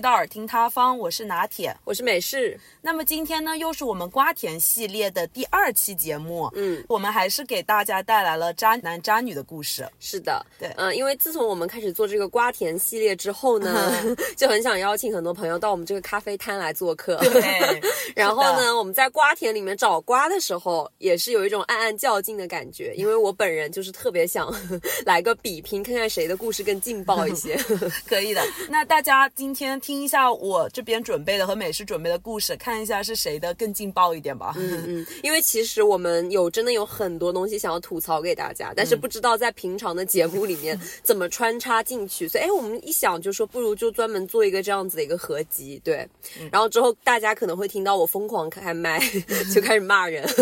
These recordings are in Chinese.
到耳听他方，我是拿铁。我是美式，那么今天呢，又是我们瓜田系列的第二期节目。嗯，我们还是给大家带来了渣男渣女的故事。是的，对嗯、因为自从我们开始做这个瓜田系列之后呢，就很想邀请很多朋友到我们这个咖啡摊来做客。对，然后呢，我们在瓜田里面找瓜的时候，也是有一种暗暗较劲的感觉，因为我本人就是特别想 来个比拼，看看谁的故事更劲爆一些。可以的。那大家今天听一下我这边准备的和美式准备的故事，看一下是谁的更劲爆一点吧。嗯嗯，因为其实我们有真的有很多东西想要吐槽给大家，但是不知道在平常的节目里面怎么穿插进去，所以哎，我们一想就说不如就专门做一个这样子的一个合集，对。然后之后大家可能会听到我疯狂开麦，就开始骂人。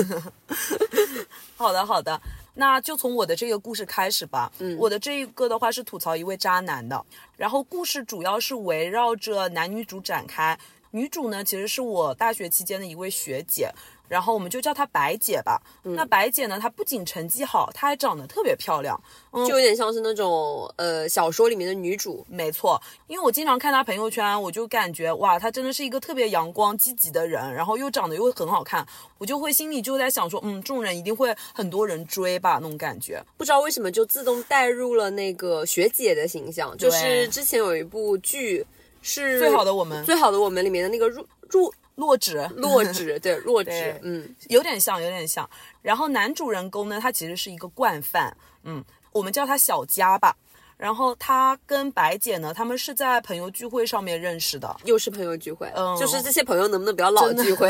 好的，好的。那就从我的这个故事开始吧。嗯，我的这一个的话是吐槽一位渣男的，然后故事主要是围绕着男女主展开。女主呢，其实是我大学期间的一位学姐，然后我们就叫她白姐吧。那白姐呢，她不仅成绩好，她还长得特别漂亮。就有点像是那种呃小说里面的女主，没错，因为我经常看她朋友圈，我就感觉哇，她真的是一个特别阳光积极的人，然后又长得又很好看，我就会心里就在想说，嗯，这种人一定会很多人追吧，那种感觉。不知道为什么就自动带入了那个学姐的形象，就是之前有一部剧是最好的我们最好的我们里面的那个入入落纸，落纸，对落纸，嗯，有点像，有点像。然后男主人公呢，他其实是一个惯犯，嗯，我们叫他小佳吧。然后他跟白姐呢，他们是在朋友聚会上面认识的。又是朋友聚会，嗯就是这些朋友能不能不要老聚会？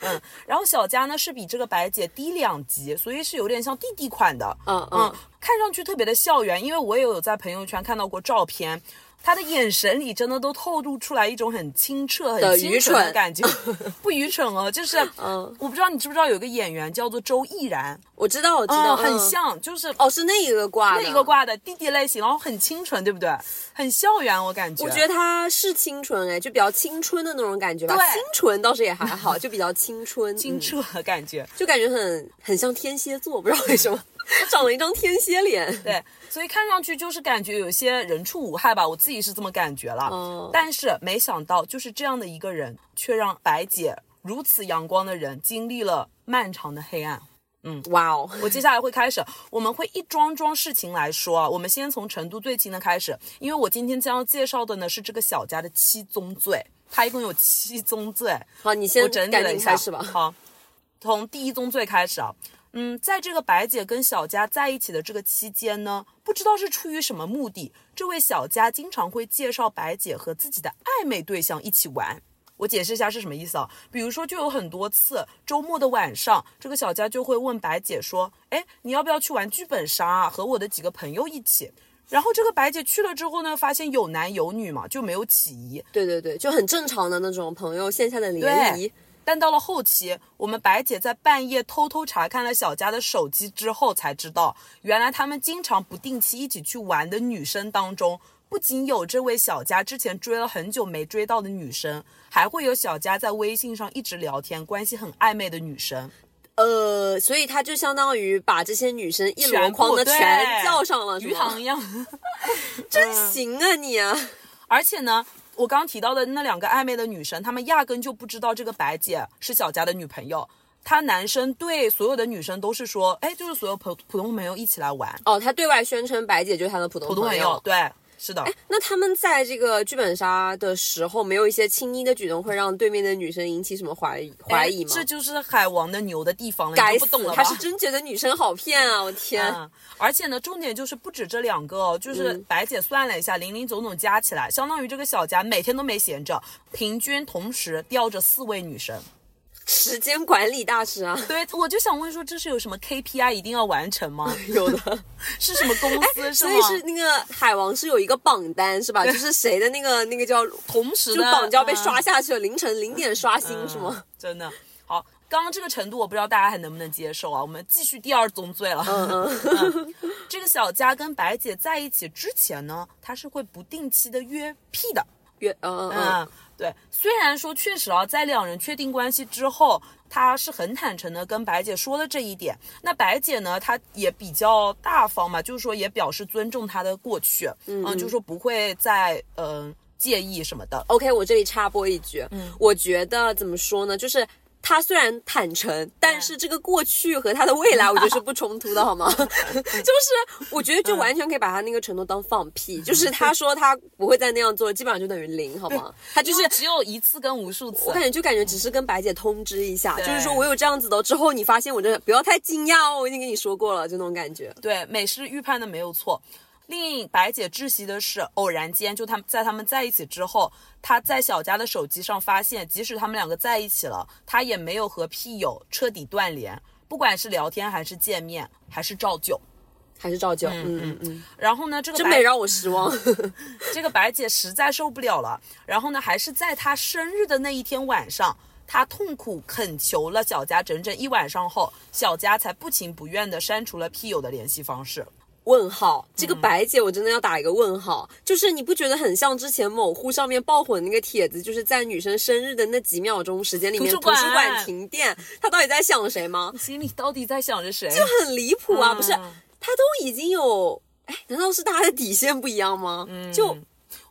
嗯然后小佳呢是比这个白姐低两级，所以是有点像弟弟款的。嗯嗯嗯，，看上去特别的校园，因为我也有在朋友圈看到过照片。他的眼神里真的都透露出来一种很清澈、很清愚蠢纯的感觉，不愚蠢哦，就是，嗯我不知道你知不知道有一个演员叫做周翊然，我知道，我知道，嗯，很嗯。像，就是哦，是那一个挂的，那一个。挂的弟弟类型，然后很清纯，对不对？很校园，我感觉。我觉得他是清纯哎，就比较青春的那种感觉吧。对清纯倒是也还好，就比较青春，嗯清澈的感觉。就感觉很很像天蝎座，不知道为什么长了一张天蝎脸。对，所以看上去就是感觉有些人畜无害吧，我自己是这么感觉了。嗯但是没想到，就是这样的一个人，却让白姐如此阳光的人经历了漫长的黑暗。嗯哇哦，我接下来会开始，我们会一桩桩事情来说啊。我们先从程度最轻的开始，因为我今天将要介绍的呢是这个小家的七宗罪，它一共有七宗罪。好，你先我整理了一下，紧开始吧。好，从第一宗罪开始啊。嗯，在这个白姐跟小佳在一起的这个期间呢，不知道是出于什么目的，这位小佳经常会介绍白姐和自己的暧昧对象一起玩。我解释一下是什么意思啊？比如说，就有很多次周末的晚上，这个小佳就会问白姐说：“哎，你要不要去玩剧本杀啊？和我的几个朋友一起。”然后这个白姐去了之后呢，发现有男有女嘛，就没有起疑。对对对，就很正常的那种朋友线下的联谊。但到了后期，我们白姐在半夜偷偷查看了小佳的手机之后，才知道，原来他们经常不定期一起去玩的女生当中，不仅有这位小佳之前追了很久没追到的女生，还会有小佳在微信上一直聊天、关系很暧昧的女生。呃，所以他就相当于把这些女生一箩筐的全叫上了，是鱼吗塘一样。真行啊你啊！而且呢，我刚刚提到的那两个暧昧的女生，她们压根就不知道这个白姐是小佳的女朋友。他男生对所有的女生都是说，哎，就是所有普普通朋友一起来玩，哦，他对外宣称白姐就是他的普通普通朋友，对，是的。哎那他们在这个剧本杀的时候，没有一些亲昵的举动，会让对面的女生引起什么怀疑怀疑吗？哎这就是海王的牛的地方了，你就不懂了，吧？他是真觉得女生好骗啊！我天，嗯，而且呢，重点就是不止这两个哦，就是嗯白姐算了一下，零零总总加起来，相当于这个小家每天都没闲着，平均同时吊着四位女生。时间管理大师啊！对，我就想问说，这是有什么 KPI 一定要完成吗？有的，是什么公司？是所？以是那个海王是有一个榜单是吧？就是谁的那个那个叫同时的就榜就要被嗯刷下去了，凌晨零点刷新是吗？真的好。刚刚这个程度，我不知道大家还能不能接受啊？我们继续第二宗罪了。嗯嗯，这个小佳跟白姐在一起之前呢，她是会不定期的约 P 的。约嗯嗯嗯，嗯，对。虽然说确实啊，在两人确定关系之后，他是很坦诚的跟白姐说了这一点。那白姐呢，她也比较大方嘛，就是说也表示尊重他的过去，嗯，就是说不会再嗯。介意什么的。OK，我这里插播一句，嗯，我觉得怎么说呢，就是。他虽然坦诚，但是这个过去和他的未来，我觉得是不冲突的，好吗？就是我觉得就完全可以把他那个承诺当放屁，就是他说他不会再那样做，基本上就等于零，好吗？他就就是是只有一次跟无数次我，感觉就感觉只是跟白姐通知一下，就是说我有这样子的，之后你发现我真的不要太惊讶哦，我已经跟你说过了，就那种感觉。对，美式预判的没有错。令白姐窒息的是，偶然间就他们在他们在一起之后，她在小佳的手机上发现，即使他们两个在一起了，她也没有和屁友彻底断联，不管是聊天还是见面，还是照旧。还是照旧，嗯嗯嗯，然后呢，这个白真没让我失望。这个白姐实在受不了了，然后呢，还是在她生日的那一天晚上，她痛苦恳求了小佳整整一晚上后，小佳才不情不愿地删除了屁友的联系方式。问号，这嗯个白姐我真的要打一个问号，就是你不觉得很像之前某乎上面爆火的那个帖子，就是在女生生日的那几秒钟时间里面，图书馆馆停电，她到底在想谁吗？心里到底在想着谁？就很离谱啊！嗯不是，她都已经有，哎，难道是大家的底线不一样吗？嗯就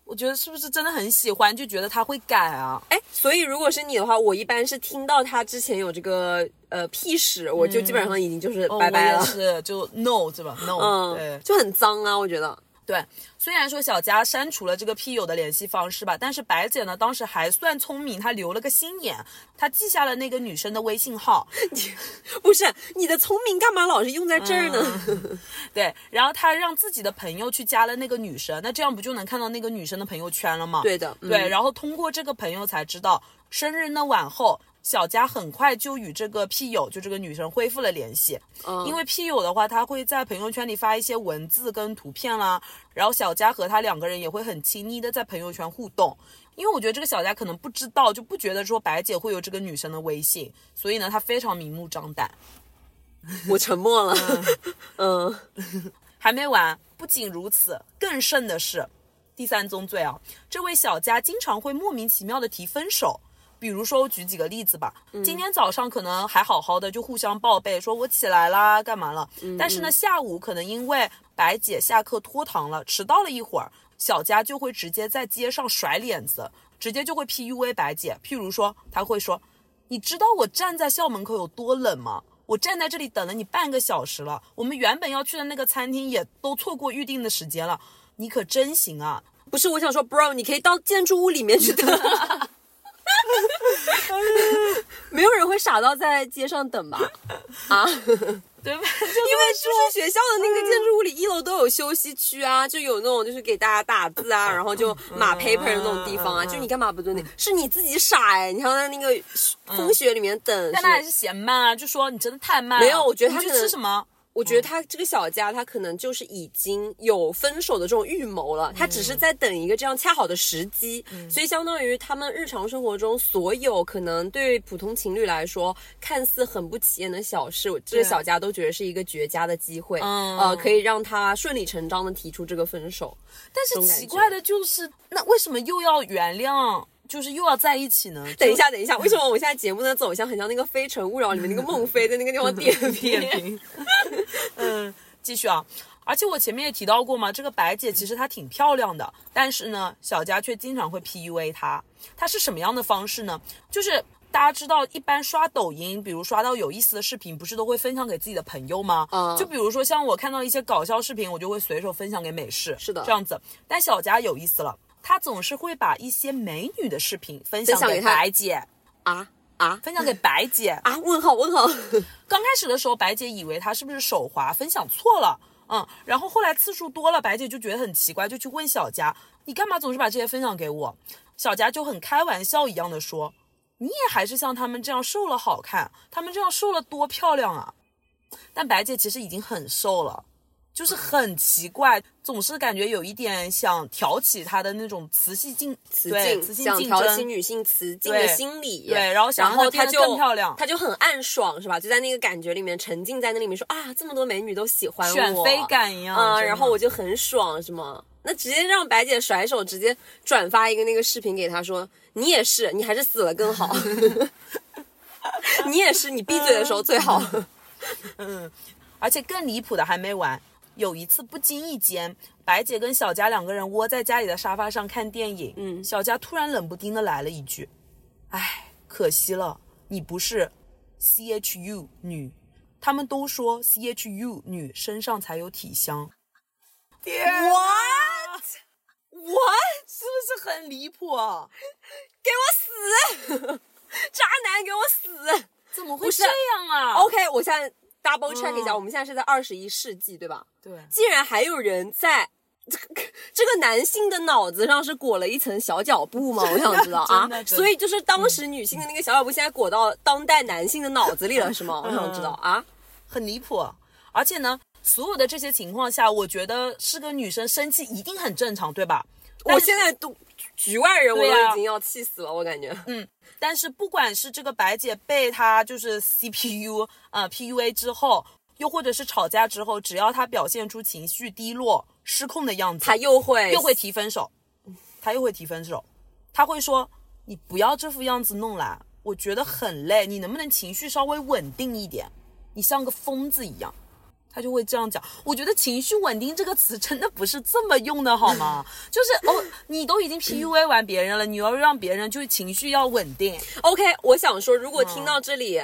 我觉得是不是真的很喜欢，就觉得他会改啊？哎，所以如果是你的话，我一般是听到他之前有这个呃屁屎，我就基本上已经就是拜拜了。哦是，就 no 是吧？no，、嗯对，就很脏啊，我觉得。对。虽然说小佳删除了这个屁友的联系方式吧，但是白姐呢当时还算聪明，她留了个心眼，她记下了那个女生的微信号，你不是你的聪明干嘛老是用在这儿呢？对，然后她让自己的朋友去加了那个女生，那这样不就能看到那个女生的朋友圈了吗？对的，嗯对，然后通过这个朋友才知道，生日那晚后，小佳很快就与这个屁友，就这个女生恢复了联系。嗯因为屁友的话，他会在朋友圈里发一些文字跟图片啦，然后小佳和他两个人也会很亲昵的在朋友圈互动。因为我觉得这个小佳可能不知道，就不觉得说白姐会有这个女生的微信，所以呢，她非常明目张胆。我沉默了。嗯，还没完，不仅如此，更甚的是，第三宗罪啊，这位小佳经常会莫名其妙的提分手。比如说，我举几个例子吧。今天早上可能还好好的，就互相报备，说我起来啦，干嘛了？但是呢，下午可能因为白姐下课拖堂了，迟到了一会儿，小佳就会直接在街上甩脸子，直接就会 PUA 白姐。譬如说，他会说：“你知道我站在校门口有多冷吗？我站在这里等了你半个小时了，我们原本要去的那个餐厅也都错过预定的时间了，你可真行啊！不是，我想说，bro，你可以到建筑物里面去等。没有人会傻到在街上等吧？啊，因为就？是学校的那个建筑物里，一楼都有休息区啊，就有那种就是给大家打字啊，然后就码 paper 的那种地方啊，就你干嘛不蹲那？是你自己傻哎、你还要在那个风雪里面等，但他还是嫌慢啊，就说你真的太慢了。没有我觉得他去吃什么？我觉得他这个小佳，他可能就是已经有分手的这种预谋了，他只是在等一个这样恰好的时机，所以相当于他们日常生活中所有可能对普通情侣来说看似很不起眼的小事，这个小佳都觉得是一个绝佳的机会，嗯呃，可以让他顺理成章的提出这个分手。但是奇怪的就是，那为什么又要原谅，就是又要在一起呢？等一下，等一下，为什么我们现在节目的走向很像那个《非诚勿扰》里面那个孟非在那个地方点点评？评。嗯，继续啊。而且我前面也提到过嘛，这个白姐其实她挺漂亮的，但是呢，小佳却经常会 PUA 她。她是什么样的方式呢？就是大家知道，一般刷抖音，比如刷到有意思的视频，不是都会分享给自己的朋友吗？嗯就比如说像我看到一些搞笑视频，我就会随手分享给美式，是的这样子。但小佳有意思了，她总是会把一些美女的视频分享给白姐，啊啊分享给白姐。啊！问号问号，刚开始的时候，白姐以为他是不是手滑分享错了，嗯，然后后来次数多了，白姐就觉得很奇怪，就去问小佳，你干嘛总是把这些分享给我？小佳就很开玩笑一样的说，你也还是像他们这样瘦了好看，他们这样瘦了多漂亮啊！但白姐其实已经很瘦了。就是很奇怪，总是感觉有一点想挑起他的那种雌性竞雌对竞雌性竞想挑起，女性雌竞的心理，对然后想然让她更漂亮她就很暗爽是吧？就在那个感觉里面沉浸在那里面说啊，这么多美女都喜欢我，选妃感一样啊、然后我就很爽是吗？那直接让白姐甩手，直接转发一个那个视频给他说，你也是，你还是死了更好，你也是，你闭嘴的时候最好。嗯而且更离谱的还没完，有一次不经意间，白姐跟小佳两个人窝在家里的沙发上看电影，嗯小佳突然冷不丁的来了一句：“哎，可惜了，你不是 C H U 女。”他们都说 C H U 女身上才有体香。What What？是不是很离谱啊？给我死！渣男给我死怎么会是这样啊！OK，我现在 double check 一下，嗯我们现在是在二十一世纪，对吧？对，竟然还有人在这个 这个男性的脑子上是裹了一层小脚布吗？我想知道啊 所以就是当时女性的那个小脚布，现在裹到当代男性的脑子里了，是吗？我想知道啊。很离谱。而且呢，所有的这些情况下，我觉得是个女生生气一定很正常，对吧？我现在都局外人，我都已经要气死了，我感觉。嗯，但是不管是这个白姐被他就是 CPU 呃 PUA 之后，又或者是吵架之后，只要他表现出情绪低落、失控的样子，他又会又会提分手，他又会提分手，他会说你不要这副样子弄啦，我觉得很累，你能不能情绪稍微稳定一点？你像个疯子一样。他就会这样讲，我觉得“情绪稳定”这个词真的不是这么用的，好吗？就是哦，你都已经 PUA 完别人了，你要让别人就是情绪要稳定，OK，我想说，如果嗯听到这里，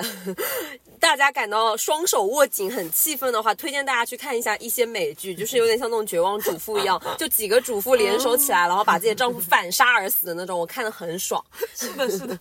大家感到双手握紧、很气愤的话，推荐大家去看一下一些美剧，就是有点像那种绝望主妇一样，就几个主妇联手起来，然后把自己的丈夫反杀而死的那种，我看的很爽。是的，是的。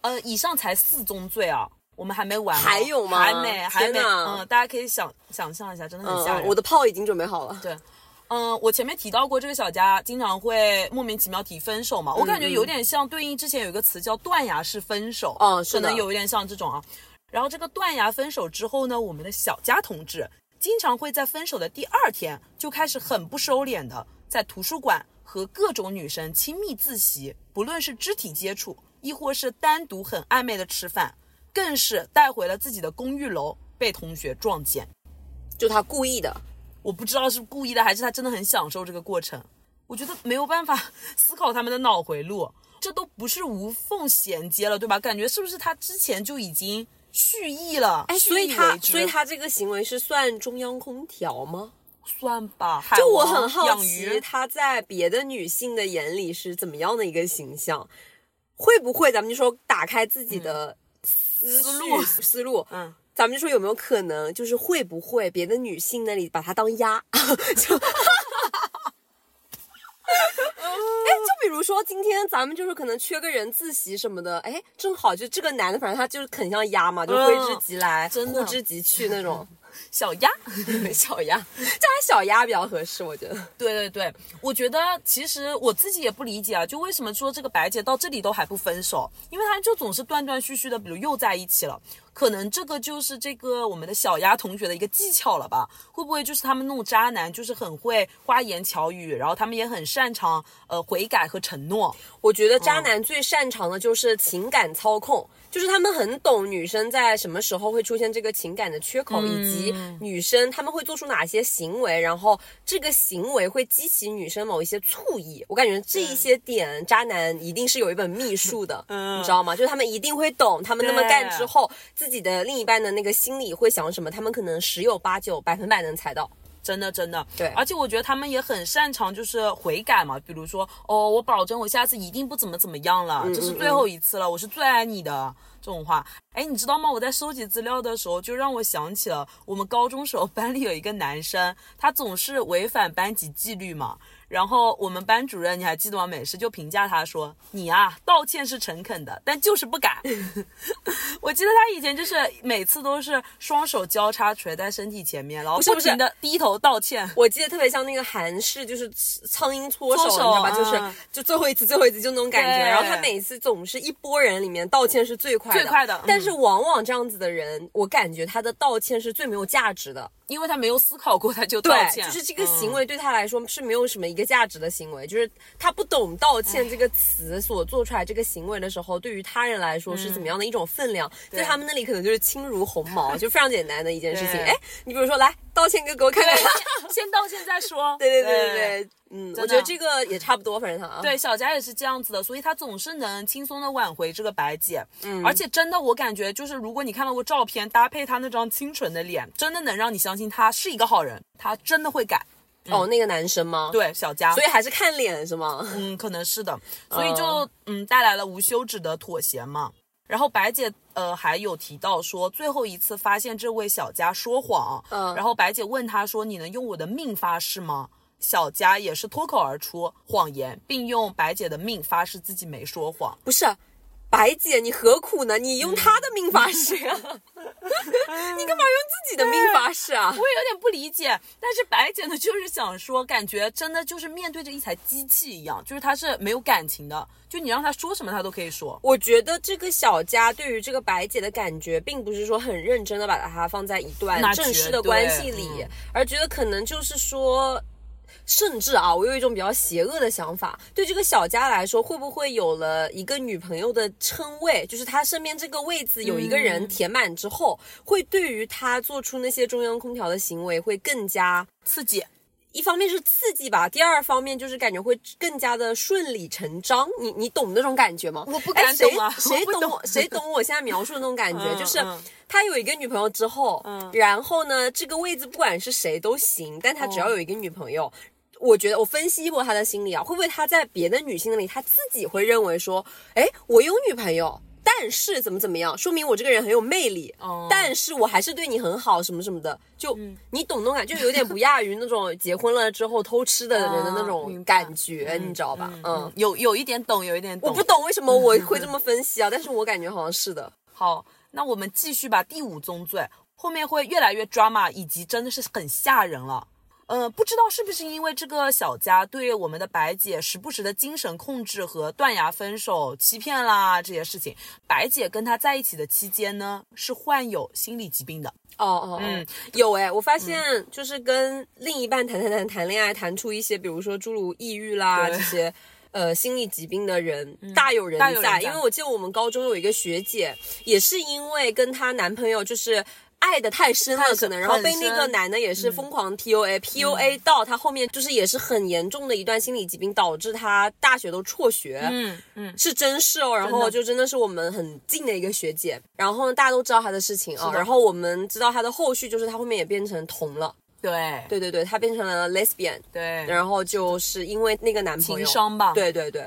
呃，以上才四宗罪啊，我们还没完哦、还有吗还没，还没。嗯，大家可以想想象一下，真的很吓人。嗯，我的炮已经准备好了。对，嗯，我前面提到过，这个小佳经常会莫名其妙提分手嘛，我感觉有点像对应之前有一个词叫断崖式分手，嗯可能有一点像这种啊。然后这个断崖分手之后呢，我们的小佳同志经常会在分手的第二天就开始很不收敛的在图书馆和各种女生亲密自习，不论是肢体接触，亦或是单独很暧昧的吃饭，更是带回了自己的公寓楼被同学撞见。就他故意的，我不知道是故意的还是他真的很享受这个过程。我觉得没有办法 思考他们的脑回路，这都不是无缝衔接了，对吧？感觉是不是他之前就已经蓄意了？哎，所以他，所以他这个行为是算中央空调吗？算吧。就我很好养奇，鱼他在别的女性的眼里是怎么样的一个形象？会不会咱们就说打开自己的思思路路 思路？嗯，咱们就说有没有可能，就是会不会别的女性那里把他当鸭？就。哎，就比如说今天咱们就是可能缺个人自习什么的，哎，正好就这个男的，反正他就是很像鸭嘛，就挥之即来，嗯真的呼之即去那种小鸭。小鸭，叫它小鸭比较合适，我觉得。对对对，我觉得其实我自己也不理解啊，就为什么说这个白姐到这里都还不分手？因为他就总是断断续续的，比如又在一起了，可能这个就是这个我们的小丫同学的一个技巧了吧？会不会就是他们那种渣男，就是很会花言巧语，然后他们也很擅长呃悔改和承诺？我觉得渣男最擅长的就是情感操控，就是他们很懂女生在什么时候会出现这个情感的缺口，以及女生他们会做出哪些行为，然后这个行为会激起女生某一些醋意。我感觉这一些点，渣男一定是有一本秘术的，嗯你知道吗？就是他们一定会懂，他们那么干之后，自己的另一半的那个心里会想什么，他们可能十有八九、百分百能猜到。真的真的，对而且我觉得他们也很擅长就是悔改嘛，比如说哦，我保证我下次一定不怎么怎么样了，这是最后一次了，我是最爱你的这种话。哎，你知道吗？我在收集资料的时候，就让我想起了我们高中时候班里有一个男生，他总是违反班级纪律嘛。然后我们班主任你还记得吗？美师就评价他说：“你啊，道歉是诚恳的，但就是不敢。” 我记得他以前就是每次都是双手交叉垂在身体前面，然后不停的低头道歉。我记得特别像那个韩式，就是苍蝇搓手，搓手你知道吧？嗯就是就最后一次，最后一次就那种感觉。然后他每次总是一波人里面道歉是最快的，最快的嗯但是往往这样子的人，我感觉他的道歉是最没有价值的。因为他没有思考过，他就道对，歉，就是这个行嗯为对他来说是没有什么一个价值的行为，就是他不懂道歉这个词所做出来这个行为的时候，对于他人来说是怎么样的一种分量，在他们那里可能就是轻如鸿毛，就非常简单的一件事情。哎，你比如说来道歉给我看看。先道歉再说。对对对对对，嗯，我觉得这个也差不多，反正他啊，对，小佳也是这样子的，所以他总是能轻松的挽回这个白姐。嗯，而且真的，我感觉就是，如果你看到过照片，搭配她那张清纯的脸，真的能让你相信她是一个好人，她真的会改。哦，那个男生吗？对，小佳，所以还是看脸是吗？嗯，可能是的，所以就嗯带来了无休止的妥协嘛。然后白姐呃还有提到说，最后一次发现这位小佳说谎，嗯然后白姐问他说：“你能用我的命发誓吗？”小佳也是脱口而出谎言，并用白姐的命发誓自己没说谎。不是，白姐，你何苦呢？你用他的命发誓呀、你干嘛用自己的命发誓啊 我？也有点不理解，但是白姐呢，就是想说，感觉真的就是面对着一台机器一样，就是他是没有感情的，就你让他说什么他都可以说。我觉得这个小佳对于这个白姐的感觉，并不是说很认真的把她放在一段正式的关系里，嗯而觉得可能就是说。甚至啊，我有一种比较邪恶的想法，对这个小佳来说，会不会有了一个女朋友的称谓，就是他身边这个位子有一个人填满之后，会对于他做出那些中央空调的行为会更加刺激，一方面是刺激吧，第二方面就是感觉会更加的顺理成章。你你懂那种感觉吗？我不哎敢懂啊 谁谁我懂懂我？谁懂我现在描述的那种感觉？嗯就是嗯他有一个女朋友之后，嗯然后呢，这个位置不管是谁都行，但他只哦要有一个女朋友。我觉得我分析过他的心理啊，会不会他在别的女性那里，他自己会认为说，哎，我有女朋友，但是怎么怎么样，说明我这个人很有魅力，哦但是我还是对你很好，什么什么的，就、你懂那种感觉，就有点不亚于那种结婚了之后偷吃的人的那哦种 感觉，你知道吧？嗯，有有一点懂，有一点懂。我不懂为什么我会这么分析啊，但是我感觉好像是的。好，那我们继续吧。第五宗罪后面会越来越 drama，以及真的是很吓人了。呃，不知道是不是因为这个小佳对我们的白姐时不时的精神控制和断崖分手、欺骗啦这些事情，白姐跟他在一起的期间呢，是患有心理疾病的。哦哦，嗯，有哎，我发现就是跟另一半谈谈谈谈恋爱，谈出一些，比如说诸如抑郁啦这些。呃，心理疾病的人、大有人在，大有人在因为我记得我们高中有一个学姐，也是因为跟她男朋友就是爱的太深了，可能，然后被那个男的也是疯狂 PUA，PUA、到他后面就是也是很严重的一段心理疾病，导致他大学都辍学。嗯嗯，是真事哦，然后就真的是我们很近的一个学姐，然后大家都知道她的事情啊，的。然后我们知道她的后续就是她后面也变成同了，对。对对对，她变成了 lesbian，对。然后就是因为那个男朋友。情商吧。对对对，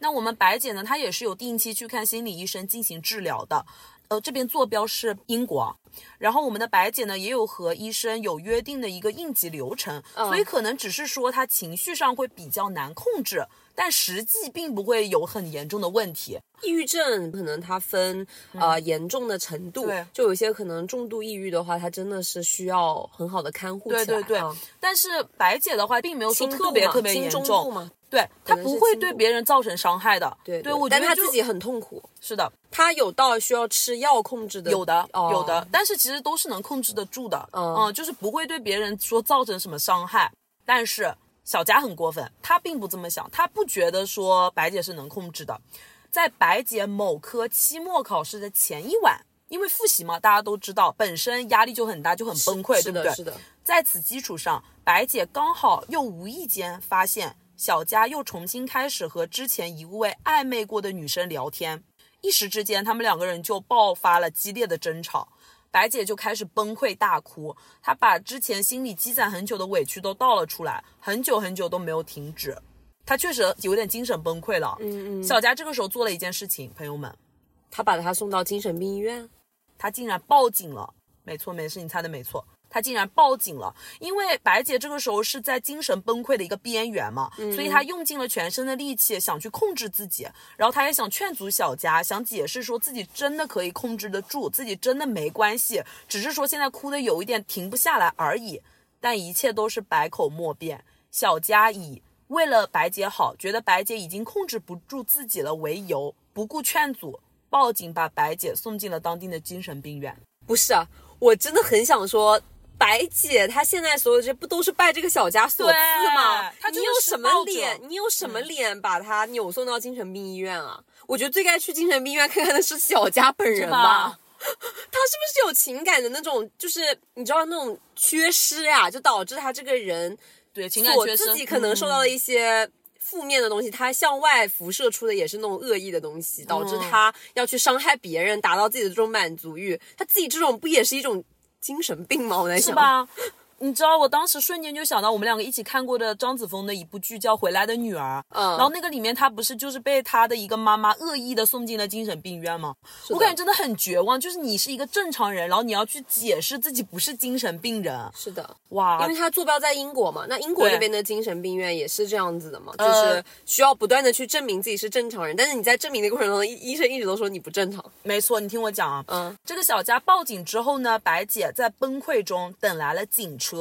那我们白姐呢，她也是有定期去看心理医生进行治疗的。呃，这边坐标是英国，然后我们的白姐呢也有和医生有约定的一个应急流程，所以可能只是说她情绪上会比较难控制，但实际并不会有很严重的问题。抑郁症可能它分呃严重的程度，就有些可能重度抑郁的话，它真的是需要很好的看护起来，对对对，啊但是白姐的话并没有说特别特别严重，嘛，对她不会对别人造成伤害的。对对，我觉得就但他自己很痛苦，是的，她有到需要吃药控制的，有的，哦有的，但是其实都是能控制得住的，嗯嗯，就是不会对别人说造成什么伤害。但是小佳很过分，她并不这么想，她不觉得说白姐是能控制的。在白姐某科期末考试的前一晚，因为复习嘛，大家都知道，本身压力就很大，就很崩溃，对不对？是的在此基础上，白姐刚好又无意间发现小佳又重新开始和之前一位暧昧过的女生聊天，一时之间，他们两个人就爆发了激烈的争吵。白姐就开始崩溃大哭，她把之前心里积攒很久的委屈都倒了出来，很久很久都没有停止。她确实有点精神崩溃了。嗯嗯，小佳这个时候做了一件事情，朋友们，她把她送到精神病医院，她竟然报警了。没错，没事，你猜的没错。她竟然报警了，因为白姐这个时候是在精神崩溃的一个边缘嘛，所以她用尽了全身的力气想去控制自己，然后她也想劝阻小佳，想解释说自己真的可以控制得住，自己真的没关系，只是说现在哭的有一点停不下来而已。但一切都是百口莫辩。小佳以为了白姐好，觉得白姐已经控制不住自己了为由，不顾劝阻，报警把白姐送进了当地的精神病院。不是啊，我真的很想说。白姐，她现在所有这些不都是拜这个小佳所赐吗？她你有什么脸？你有什么脸把她扭送到精神病医院啊？我觉得最该去精神病医院看看的是小佳本人吧。他是不是有情感的那种，就是你知道那种缺失啊，就导致他这个人对情感所缺失，自己可能受到了一些负面的东西，他向外辐射出的也是那种恶意的东西，导致他要去伤害别人，达到自己的这种满足欲。他自己这种不也是一种精神病吗？我在想，你知道，我当时瞬间就想到我们两个一起看过的张子枫的一部剧叫《回来的女儿》，嗯然后那个里面她不是就是被她的一个妈妈恶意的送进了精神病院吗？我感觉真的很绝望，就是你是一个正常人，然后你要去解释自己不是精神病人，是的，哇因为，他坐标在英国嘛，那英国对那边的精神病院也是这样子的嘛，就呃是需要不断的去证明自己是正常人，但是你在证明的过程中，医医生一直都说你不正常。没错，你听我讲啊，嗯，这个小佳报警之后呢，白姐在崩溃中等来了警车。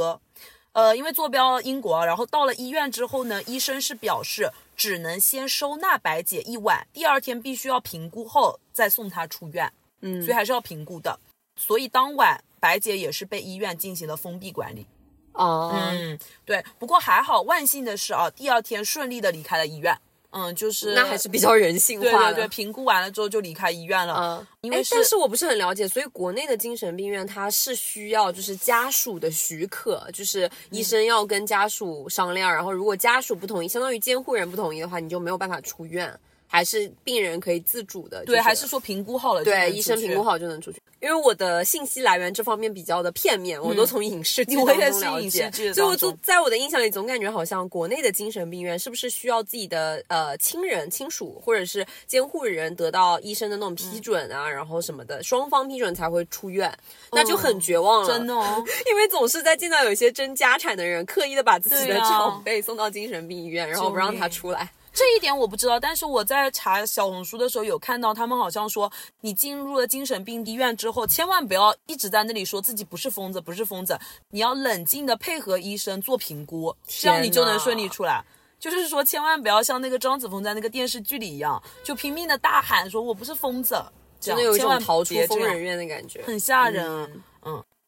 呃，因为坐标英国，然后到了医院之后呢，医生是表示只能先收纳白姐一晚，第二天必须要评估后再送她出院。嗯所以还是要评估的。所以当晚白姐也是被医院进行了封闭管理。哦，嗯，对。不过还好，万幸的是啊，第二天顺利的离开了医院。嗯，就是那还是比较人性化的。对对，评估完了之后就离开医院了。嗯，因为但是我不是很了解，所以国内的精神病院它是需要就是家属的许可，就是医生要跟家属商量，然后如果家属不同意，相当于监护人不同意的话，你就没有办法出院，还是病人可以自主的？对，还是说评估好了对医生评估。好就能出去？因为我的信息来源这方面比较的片面，我都从影视剧我当也是影视剧，所以我就在我的印象里总感觉好像国内的精神病院是不是需要自己的呃亲人、亲属或者是监护人得到医生的那种批准啊，然后什么的，双方批准才会出院，那就很绝望了。真的哦，因为总是在见到有一些争家产的人，刻意的把自己的长辈送到精神病医院，然后不让他出来。这一点我不知道，但是我在查小红书的时候有看到，他们好像说，你进入了精神病医院之后，千万不要一直在那里说自己不是疯子，不是疯子，你要冷静的配合医生做评估，这样你就能顺利出来。就是说，千万不要像那个张子枫在那个电视剧里一样，就拼命的大喊说我不是疯子，真的有一种逃出疯人院的感觉，很吓人。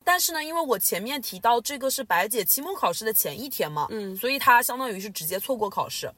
但是呢，因为我前面提到这个是白姐期末考试的前一天嘛，嗯所以她相当于是直接错过考试。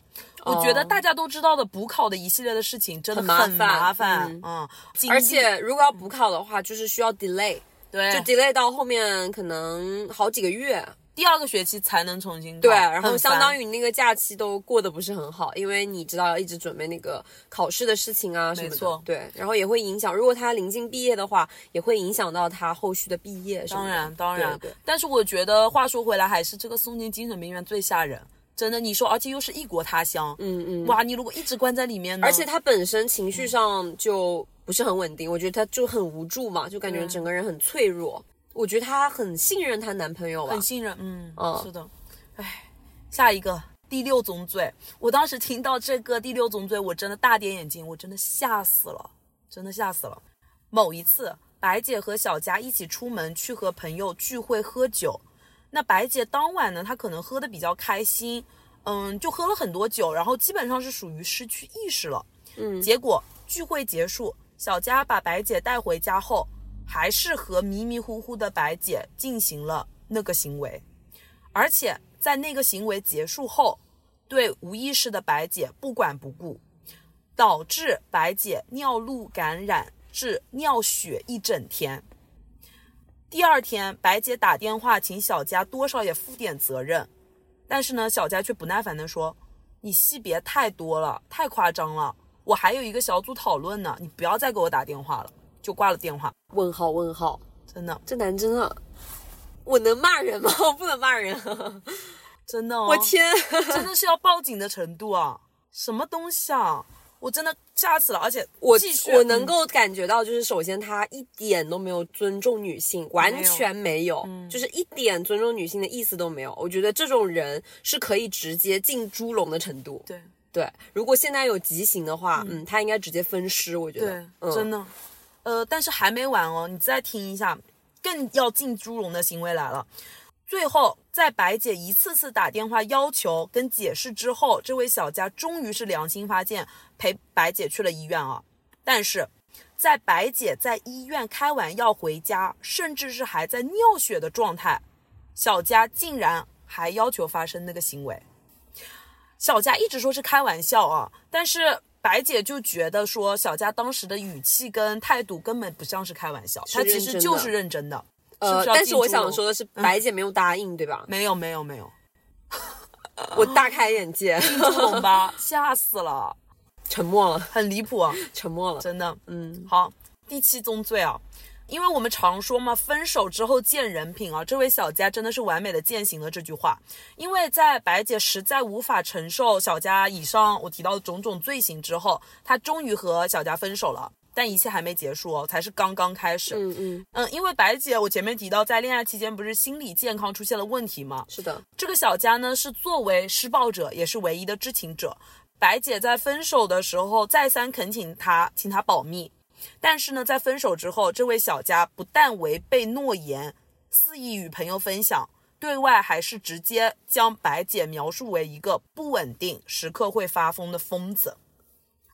我觉得大家都知道的补考的一系列的事情真的很麻烦烦，嗯嗯，而且如果要补考的话，就是需要 delay，对就 delay 到后面可能好几个月。第二个学期才能重新考，对，然后相当于于那个假期都过得不是很好，因为你知道要一直准备那个考试的事情啊什么的。没错对，然后也会影响，如果他临近毕业的话，也会影响到他后续的毕业什么的。当然当然对对，但是我觉得话说回来，还是这个送进精神病院最吓人。真的，你说，而且又是异国他乡，嗯嗯。哇，你如果一直关在里面呢，而且他本身情绪上就不是很稳定，我觉得他就很无助嘛，就感觉整个人很脆弱。我觉得她很信任她男朋友吧很，信任，嗯，嗯是的，唉，下一个第六宗罪，我当时听到这个第六宗罪，我真的大跌眼镜，我真的吓死了，真的吓死了。某一次，白姐和小佳一起出门去和朋友聚会喝酒，那白姐当晚呢，她可能喝的比较开心，嗯，就喝了很多酒，然后基本上是属于失去意识了。嗯结果聚会结束，小佳把白姐带回家后，还是和迷迷糊糊的白姐进行了那个行为，而且在那个行为结束后，对无意识的白姐不管不顾，导致白姐尿路感染致尿血一整天。第二天，白姐打电话请小佳多少也负点责任，但是呢，小佳却不耐烦地说：“你戏别太多了，太夸张了，我还有一个小组讨论呢，你不要再给我打电话了。”就挂了电话，问号问号，真的。这男真的，我能骂人吗？我不能骂人。真的、哦，我天，真的是要报警的程度啊！什么东西啊！我真的吓死了，而且我继续我能够感觉到，就是首先他一点都没有尊重女性，完全没有，就是一点尊重女性的意思都没有。我觉得这种人是可以直接进猪笼的程度。对。对，如果现在有极刑的话，嗯，他应该直接分尸。我觉得，对，嗯、真的，呃，但是还没完哦，你再听一下，更要进猪笼的行为来了。最后，在白姐一次次打电话要求跟解释之后，这位小佳终于是良心发现，陪白姐去了医院啊。但是，在白姐在医院开完药回家，甚至是还在尿血的状态，小佳竟然还要求发生那个行为。小佳一直说是开玩笑啊，但是白姐就觉得说小佳当时的语气跟态度根本不像是开玩笑，她其实就是认真的。呃，是不是但是我想说的是，白姐没有答应，对吧？没有没有没有，我大开眼界，懂吧？吓死了，沉默了，很离谱，啊沉默了。真的。嗯，好，第七宗罪啊，因为我们常说嘛，分手之后见人品啊，这位小佳真的是完美的践行了这句话。因为在白姐实在无法承受小佳以上我提到的种种罪行之后，她终于和小佳分手了。但一切还没结束哦，才是刚刚开始。嗯嗯，嗯，因为白姐我前面提到，在恋爱期间不是心理健康出现了问题吗？是的，这个小佳呢是作为施暴者，也是唯一的知情者。白姐在分手的时候再三恳请他，请他保密。但是呢，在分手之后，这位小佳不但违背诺言，肆意与朋友分享，对外还是直接将白姐描述为一个不稳定、时刻会发疯的疯子。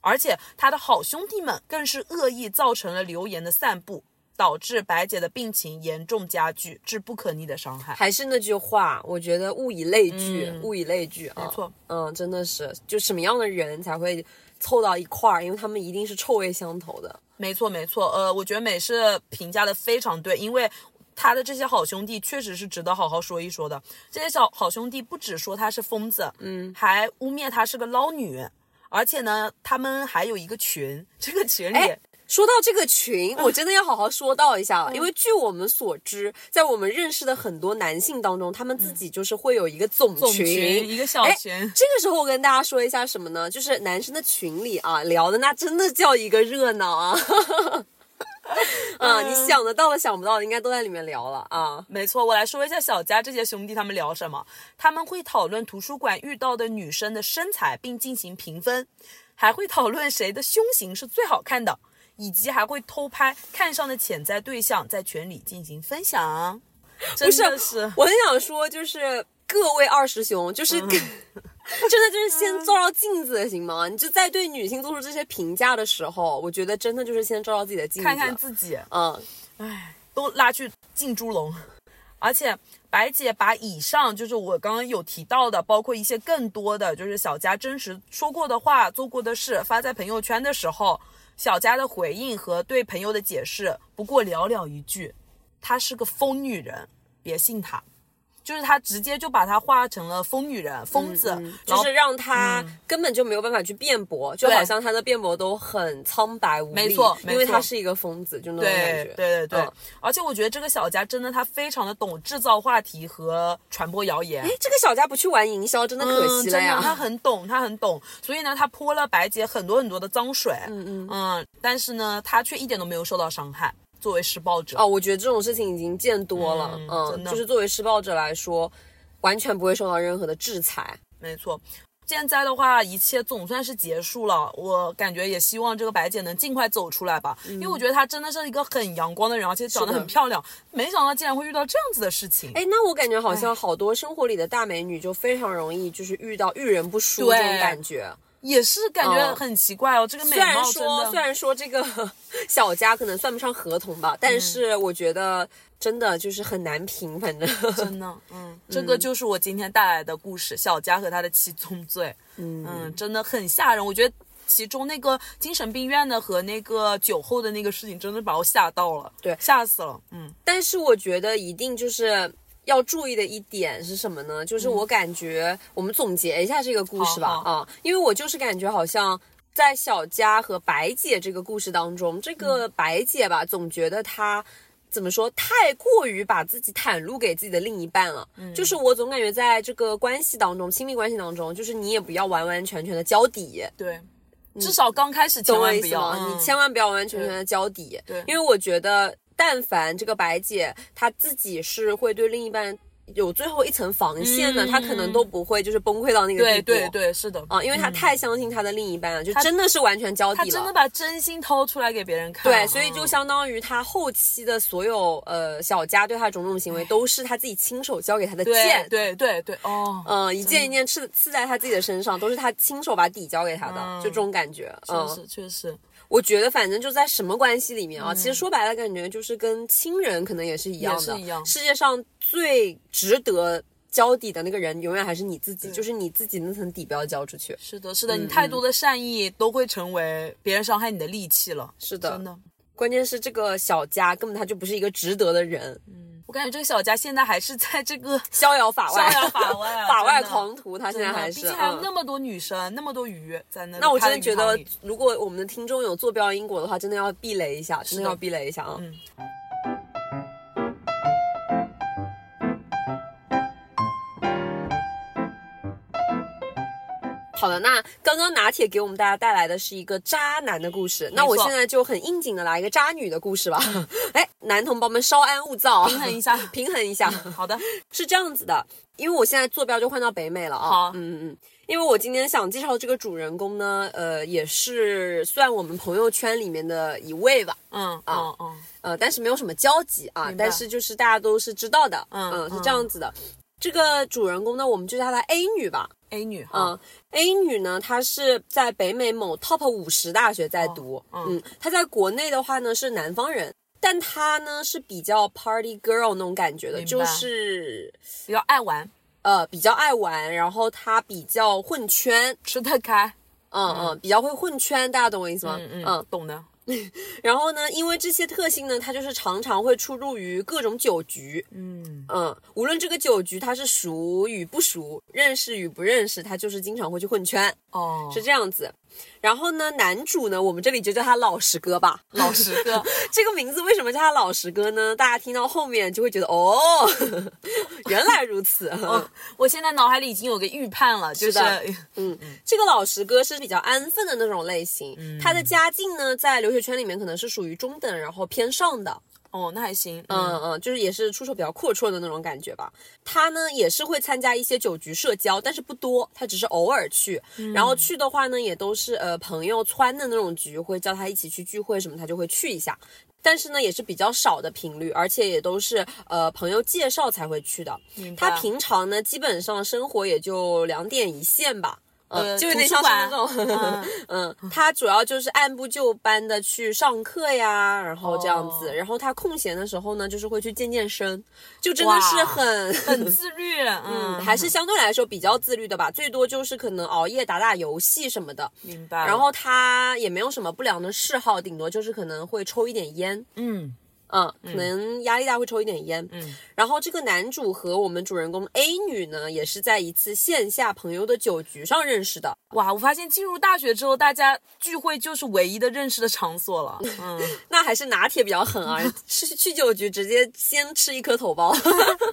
而且他的好兄弟们更是恶意造成了流言的散布，导致白姐的病情严重加剧，致不可逆的伤害。还是那句话，我觉得物以类聚，嗯物以类聚啊。没错，嗯，真的是，就什么样的人才会凑到一块儿，因为他们一定是臭味相投的。没错，没错，呃，我觉得美式评价的非常对，因为他的这些好兄弟确实是值得好好说一说的。这些小好兄弟不只说他是疯子，嗯，还污蔑他是个捞女，而且呢，他们还有一个群，这个群里。哎说到这个群，嗯我真的要好好说到一下了，因为据我们所知，在我们认识的很多男性当中，他们自己就是会有一个总总群一个小哎群，这个时候我跟大家说一下什么呢？就是男生的群里啊，聊的那真的叫一个热闹啊！啊，你想得到的、想不到的，应该都在里面聊了啊。没错，我来说一下小佳这些兄弟他们聊什么。他们会讨论图书馆遇到的女生的身材，并进行评分，还会讨论谁的胸型是最好看的，以及还会偷拍看上的潜在对象，在群里进行分享。真的是，我很想说，就是各位二师兄，就是、嗯真的就是先照照镜子行吗？你就在对女性做出这些评价的时候，我觉得真的就是先照照自己的镜子，看看自己，嗯，都拉去进猪笼。而且白姐把以上就是我刚刚有提到的，包括一些更多的就是小佳真实说过的话、做过的事，发在朋友圈的时候，小佳的回应和对朋友的解释，不过寥寥一句：“她是个疯女人，别信她。”就是他直接就把她画成了疯女人、疯子，就是让他根本就没有办法去辩驳，就好像他的辩驳都很苍白无力，没错因为他是一个疯子，就那种感觉。对对对，嗯。而且我觉得这个小佳真的她非常的懂制造话题和传播谣言。哎，这个小佳不去玩营销，真的可惜了呀。嗯、真的，他很懂，他很懂，所以呢，他泼了白姐很多很多的脏水，嗯嗯。但是呢，他却一点都没有受到伤害。作为施暴者，哦，我觉得这种事情已经见多了，嗯嗯，真的就是作为施暴者来说，完全不会受到任何的制裁。没错。现在的话，一切总算是结束了。我感觉也希望这个白姐能尽快走出来吧，因为我觉得她真的是一个很阳光的人，而且长得很漂亮。没想到竟然会遇到这样子的事情。哎，那我感觉好像好多生活里的大美女就非常容易就是遇到遇人不淑这种感觉。也是感觉嗯。很奇怪哦，这个美虽然说虽然说这个 小家可能算不上合同吧，但是我觉得真的就是很难评，反正。真的，嗯，这个就是我今天带来的故事，小家和他的七宗罪，嗯真的很吓人。我觉得其中那个精神病院的和那个酒后的那个事情，真的把我吓到了，对。吓死了，嗯，但是我觉得一定就是。要注意的一点是什么呢？就是我感觉我们总结一下这个故事吧，啊，因为我就是感觉好像在小佳和白姐这个故事当中，这个白姐吧，总觉得她怎么说，太过于把自己袒露给自己的另一半了。就是我总感觉在这个关系当中，亲密关系当中，就是你也不要完完全全的交底，对，至少刚开始千万不要，你千万不要完完全全的交底，对。因为我觉得，但凡这个白姐她自己是会对另一半有最后一层防线的，嗯她可能都不会就是崩溃到那个地步。对对对，是的，啊，因为她太相信她的另一半了，就真的是完全交底了。他真的把真心掏出来给别人看，对，所以就嗯相当于她后期的所有呃小佳对她的种种行为，都是她自己亲手交给她的剑。对对对，哦，嗯，一件一件刺刺在她自己的身上，都是她亲手把底交给她的，嗯就这种感觉。嗯，确实确实，我觉得反正就在什么关系里面啊，其实说白了，感觉就是跟亲人可能也是一样的。是一样世界上最值得交底的那个人永远还是你自己，就是你自己那层底不要交出去。是的，是的，你太多的善意都会成为别人伤害你的利器了。是的真的。关键是这个小家根本他就不是一个值得的人，我感觉这个小佳现在还是在这个逍遥法外，逍遥法外啊 法外狂徒，他现在还是。毕竟还有嗯那么多女生，那么多鱼在那。那我真的觉得如果我们的听众有坐标因果的话，真的要避雷一下，真的的要避雷一下啊！嗯好的，那刚刚拿铁给我们大家带来的是一个渣男的故事，那我现在就很应景的来一个渣女的故事吧。哎，男同胞们稍安勿躁，平衡一下。平衡一下。好的，是这样子的，因为我现在坐标就换到北美了啊。好。嗯嗯嗯。因为我今天想介绍的这个主人公呢，呃，也是算我们朋友圈里面的一位吧，嗯嗯嗯，呃，但是没有什么交集啊，但是就是大家都是知道的，嗯是这样子的。这个主人公呢，我们就叫她 A 女吧，A 女哈嗯，，A 女呢，她是在北美某 Top 五十大学在读，哦嗯。嗯，她在国内的话呢是南方人，但她呢是比较 Party Girl 那种感觉的，就是比较爱玩，呃比较爱玩，然后她比较混圈，吃得开，嗯嗯，比较会混圈，大家懂我意思吗？嗯嗯，懂的。然后呢，因为这些特性呢，它就是常常会出入于各种酒局，嗯，嗯，无论这个酒局它是熟与不熟，认识与不认识，它就是经常会去混圈，哦，是这样子。然后呢，男主呢，我们这里就叫他老实哥吧。老实哥，这个名字为什么叫他老实哥呢？大家听到后面就会觉得，哦，原来如此。哦，我现在脑海里已经有个预判了，就是的嗯，这个老实哥是比较安分的那种类型，他的家境呢，在留学圈里面可能是属于中等，然后偏上的。哦，那还行，嗯嗯，就是也是出手比较阔绰的那种感觉吧。他呢也是会参加一些酒局社交，但是不多，他只是偶尔去。然后去的话呢，也都是呃朋友撺的那种局，会叫他一起去聚会什么，他就会去一下。但是呢，也是比较少的频率，而且也都是呃朋友介绍才会去的。他平常呢，基本上生活也就两点一线吧。呃就有点像是那种，馆嗯，他主要就是按部就班的去上课呀，然后这样子，哦然后他空闲的时候呢，就是会去健健身，就真的是很很自律，嗯，嗯，还是相对来说比较自律的吧，最多就是可能熬夜打打游戏什么的。明白。然后他也没有什么不良的嗜好，顶多就是可能会抽一点烟，嗯嗯，可能压力大会抽一点烟。嗯，然后这个男主和我们主人公 A 女呢，也是在一次线下朋友的酒局上认识的。哇，我发现进入大学之后，大家聚会就是唯一的认识的场所了，嗯，那还是拿铁比较狠啊，去去酒局直接先吃一颗头孢。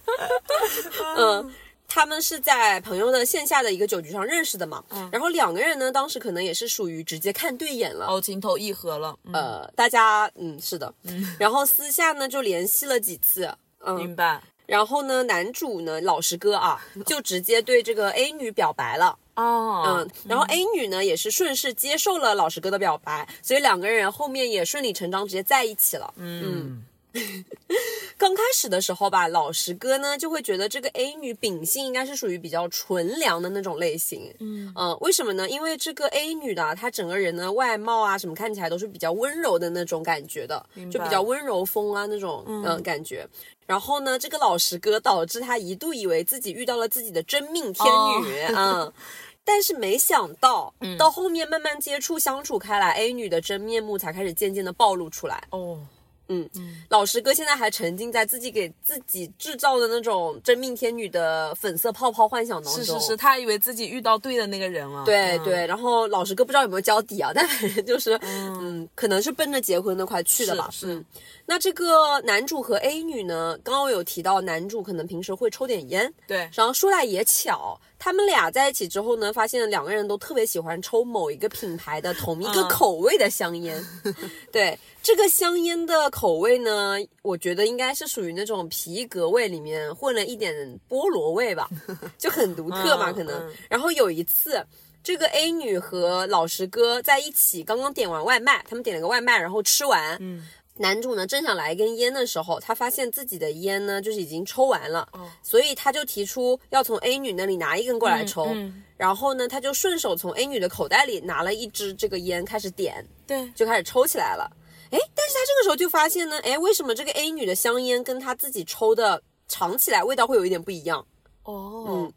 嗯，他们是在朋友的线下的一个酒局上认识的嘛。然后两个人呢，当时可能也是属于直接看对眼了。哦，情投意合了，嗯，呃，大家嗯是的，然后私下呢就联系了几次，嗯，明白。然后呢男主呢老实哥啊，就直接对这个 A 女表白了，哦，嗯，然后 A 女呢也是顺势接受了老实哥的表白，所以两个人后面也顺理成章直接在一起了，嗯，刚开始的时候吧，老实哥呢就会觉得这个 A 女秉性应该是属于比较纯良的那种类型。嗯为什么呢？因为这个 A 女的啊她整个人的外貌啊什么看起来都是比较温柔的那种感觉的，就比较温柔风啊那种嗯、感觉。然后呢，这个老实哥导致他一度以为自己遇到了自己的真命天女，嗯。但是没想到，到后面慢慢接触相处开来，A 女的真面目才开始渐渐的暴露出来。哦，嗯，老实哥现在还沉浸在自己给自己制造的那种真命天女的粉色泡泡幻想当中。是是是，他以为自己遇到对的那个人了，嗯，对对，然后老实哥不知道有没有交底啊，但反 正就是，嗯。可能是奔着结婚那块去的吧。是是。嗯，那这个男主和 A 女呢，刚刚有提到男主可能平时会抽点烟，对，然后说来也巧，他们俩在一起之后呢，发现两个人都特别喜欢抽某一个品牌的同一个嗯口味的香烟。对，这个香烟的口味呢，我觉得应该是属于那种皮革味里面混了一点菠萝味吧，就很独特嘛，嗯可能嗯。然后有一次。这个 A 女和老实哥在一起，刚刚点完外卖，他们点了个外卖，然后吃完，嗯，男主呢正想来一根烟的时候，他发现自己的烟呢就是已经抽完了，哦所以他就提出要从 A 女那里拿一根过来抽，嗯然后呢他就顺手从 A 女的口袋里拿了一支这个烟开始点，对，就开始抽起来了。哎，但是他这个时候就发现呢，哎，为什么这个 A 女的香烟跟他自己抽的尝起来味道会有一点不一样？哦，嗯